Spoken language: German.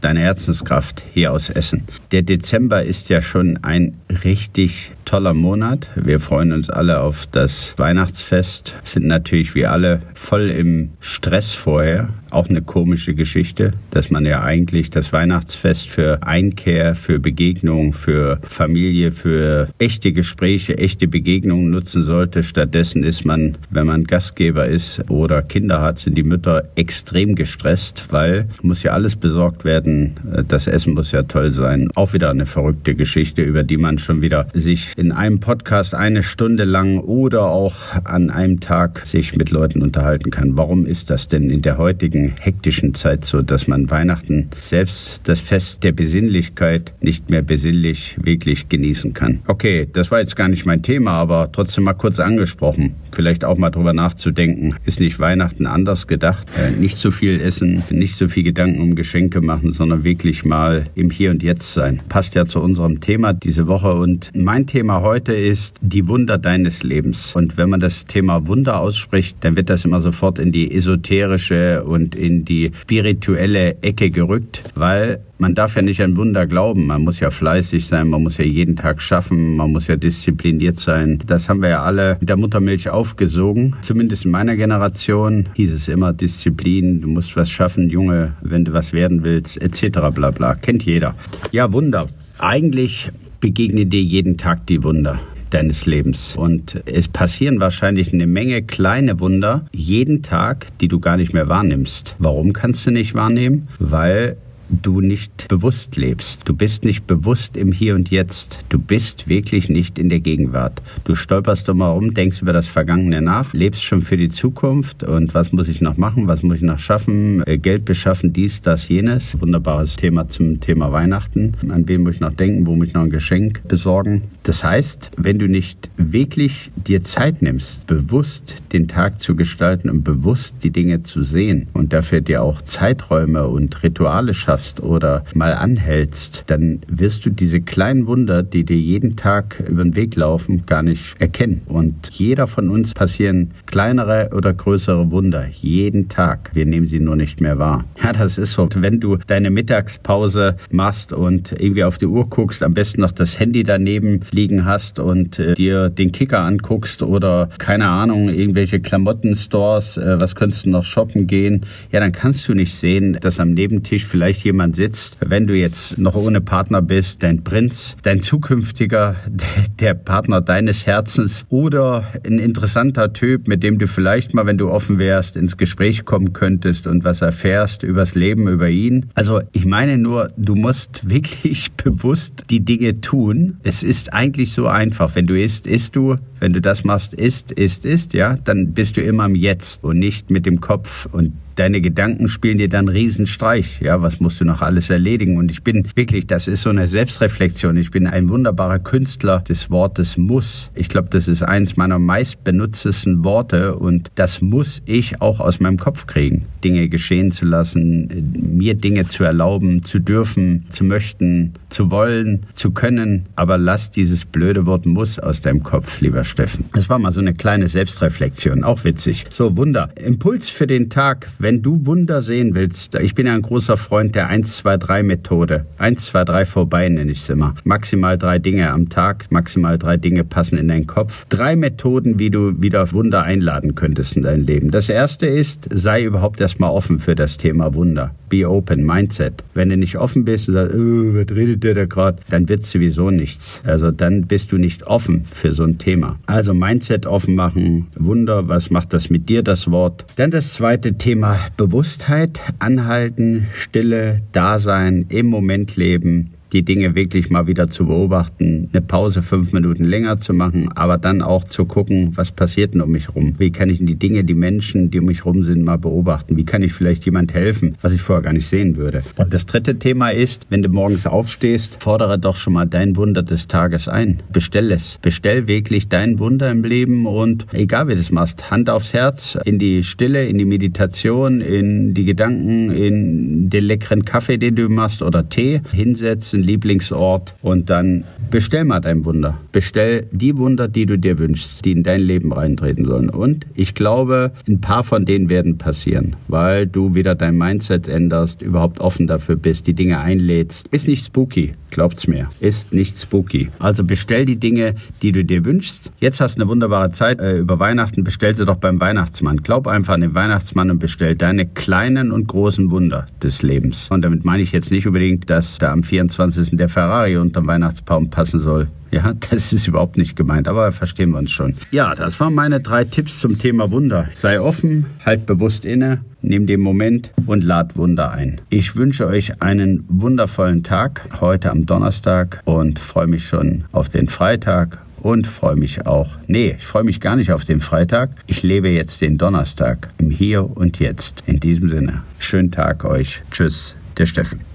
deine Herzenskraft hier aus Essen. Der Dezember ist ja schon ein richtig toller Monat. Wir freuen uns alle auf das Weihnachtsfest, sind natürlich wie alle voll im Stress vorher. Auch eine komische Geschichte, dass man ja eigentlich das Weihnachtsfest für Einkehr, für Begegnung, für Familie, für echte Gespräche, echte Begegnungen nutzen sollte. Stattdessen ist man, wenn man Gastgeber ist oder Kinder hat, sind die Mütter extrem gestresst, weil muss ja alles besorgt werden. Das Essen muss ja toll sein. Auch wieder eine verrückte Geschichte, über die man schon wieder sich in einem Podcast eine Stunde lang oder auch an einem Tag sich mit Leuten unterhalten kann. Warum ist das denn in der heutigen hektischen Zeit so, dass man Weihnachten selbst das Fest der Besinnlichkeit nicht mehr besinnlich wirklich genießen kann? Okay, das war jetzt gar nicht mein Thema, aber trotzdem mal kurz angesprochen. Vielleicht auch mal drüber nachzudenken. Ist nicht Weihnachten anders gedacht? Äh, nicht so viel essen, nicht so viel Gedanken um Geschenke machen, sondern wirklich mal im Hier und Jetzt sein. Passt ja zu unserem Thema diese Woche und mein Thema heute heute ist die Wunder deines Lebens. Und wenn man das Thema Wunder ausspricht, dann wird das immer sofort in die esoterische und in die spirituelle Ecke gerückt, weil man darf ja nicht an Wunder glauben. Man muss ja fleißig sein, man muss ja jeden Tag schaffen, man muss ja diszipliniert sein. Das haben wir ja alle mit der Muttermilch aufgesogen. Zumindest in meiner Generation hieß es immer Disziplin, du musst was schaffen, Junge, wenn du was werden willst, etc. bla bla. Kennt jeder. Ja, Wunder. Eigentlich begegne dir jeden Tag die Wunder deines Lebens. Und es passieren wahrscheinlich eine Menge kleine Wunder jeden Tag, die du gar nicht mehr wahrnimmst. Warum kannst du nicht wahrnehmen? Weil du nicht bewusst lebst. Du bist nicht bewusst im Hier und Jetzt. Du bist wirklich nicht in der Gegenwart. Du stolperst immer rum, denkst über das Vergangene nach, lebst schon für die Zukunft und was muss ich noch machen, was muss ich noch schaffen, äh, Geld beschaffen, dies, das, jenes. Wunderbares Thema zum Thema Weihnachten. An wen muss ich noch denken, wo muss ich noch ein Geschenk besorgen. Das heißt, wenn du nicht wirklich dir Zeit nimmst, bewusst den Tag zu gestalten und bewusst die Dinge zu sehen und dafür dir auch Zeiträume und Rituale schaffen, schaffst oder mal anhältst, dann wirst du diese kleinen Wunder, die dir jeden Tag über den Weg laufen, gar nicht erkennen. Und jeder von uns passieren kleinere oder größere Wunder jeden Tag. Wir nehmen sie nur nicht mehr wahr. Ja, das ist so. Wenn du deine Mittagspause machst und irgendwie auf die Uhr guckst, am besten noch das Handy daneben liegen hast und äh, dir den Kicker anguckst oder keine Ahnung, irgendwelche Klamottenstores, äh, was könntest du noch shoppen gehen, ja, dann kannst du nicht sehen, dass am Nebentisch vielleicht jemand sitzt, wenn du jetzt noch ohne Partner bist, dein Prinz, dein zukünftiger, der Partner deines Herzens oder ein interessanter Typ, mit dem du vielleicht mal, wenn du offen wärst, ins Gespräch kommen könntest und was erfährst übers Leben, über ihn. Also ich meine nur, du musst wirklich bewusst die Dinge tun. Es ist eigentlich so einfach. Wenn du isst, isst du. Wenn du das machst, isst, isst, isst, ja, dann bist du immer im Jetzt und nicht mit dem Kopf und deine Gedanken spielen dir dann Riesenstreich. Ja, was musst du noch alles erledigen? Und ich bin wirklich, das ist so eine Selbstreflexion. Ich bin ein wunderbarer Künstler des Wortes muss. Ich glaube, das ist eins meiner meist benutztesten Worte und das muss ich auch aus meinem Kopf kriegen. Dinge geschehen zu lassen, mir Dinge zu erlauben, zu dürfen, zu möchten, zu wollen, zu können. Aber lass dieses blöde Wort muss aus deinem Kopf, lieber Steffen. Das war mal so eine kleine Selbstreflexion, auch witzig. So, Wunder. Impuls für den Tag, wenn wenn du Wunder sehen willst, ich bin ja ein großer Freund der 1-2-3-Methode. 1, 2, 3 vorbei nenne ich es immer. Maximal drei Dinge am Tag, maximal drei Dinge passen in deinen Kopf. Drei Methoden, wie du wieder Wunder einladen könntest in dein Leben. Das erste ist, sei überhaupt erstmal offen für das Thema Wunder. Be open, Mindset. Wenn du nicht offen bist und sagst, oh, was redet der da gerade, dann wird sowieso nichts. Also dann bist du nicht offen für so ein Thema. Also Mindset offen machen, Wunder, was macht das mit dir, das Wort? Dann das zweite Thema Bewusstheit, anhalten, Stille, Dasein, im Moment leben, die Dinge wirklich mal wieder zu beobachten, eine Pause fünf Minuten länger zu machen, aber dann auch zu gucken, was passiert denn um mich rum? Wie kann ich denn die Dinge, die Menschen, die um mich rum sind, mal beobachten? Wie kann ich vielleicht jemand helfen, was ich vorher gar nicht sehen würde? Und das dritte Thema ist, wenn du morgens aufstehst, fordere doch schon mal dein Wunder des Tages ein. Bestell es. Bestell wirklich dein Wunder im Leben und egal wie du es machst, Hand aufs Herz, in die Stille, in die Meditation, in die Gedanken, in den leckeren Kaffee, den du machst oder Tee, hinsetzen, Lieblingsort und dann bestell mal dein Wunder. Bestell die Wunder, die du dir wünschst, die in dein Leben reintreten sollen. Und ich glaube, ein paar von denen werden passieren, weil du wieder dein Mindset änderst, überhaupt offen dafür bist, die Dinge einlädst. Ist nicht spooky, glaubt's mir. Ist nicht spooky. Also bestell die Dinge, die du dir wünschst. Jetzt hast du eine wunderbare Zeit äh, über Weihnachten. Bestell sie doch beim Weihnachtsmann. Glaub einfach an den Weihnachtsmann und bestell deine kleinen und großen Wunder des Lebens. Und damit meine ich jetzt nicht unbedingt, dass da am 24. der Ferrari unterm Weihnachtsbaum passen soll. Ja, das ist überhaupt nicht gemeint, aber verstehen wir uns schon. Ja, das waren meine drei Tipps zum Thema Wunder. Sei offen, halt bewusst inne, nimm den Moment und lad Wunder ein. Ich wünsche euch einen wundervollen Tag heute am Donnerstag und freue mich schon auf den Freitag und freue mich auch. Nee, ich freue mich gar nicht auf den Freitag. Ich lebe jetzt den Donnerstag im Hier und Jetzt. In diesem Sinne, schönen Tag euch. Tschüss, der Steffen.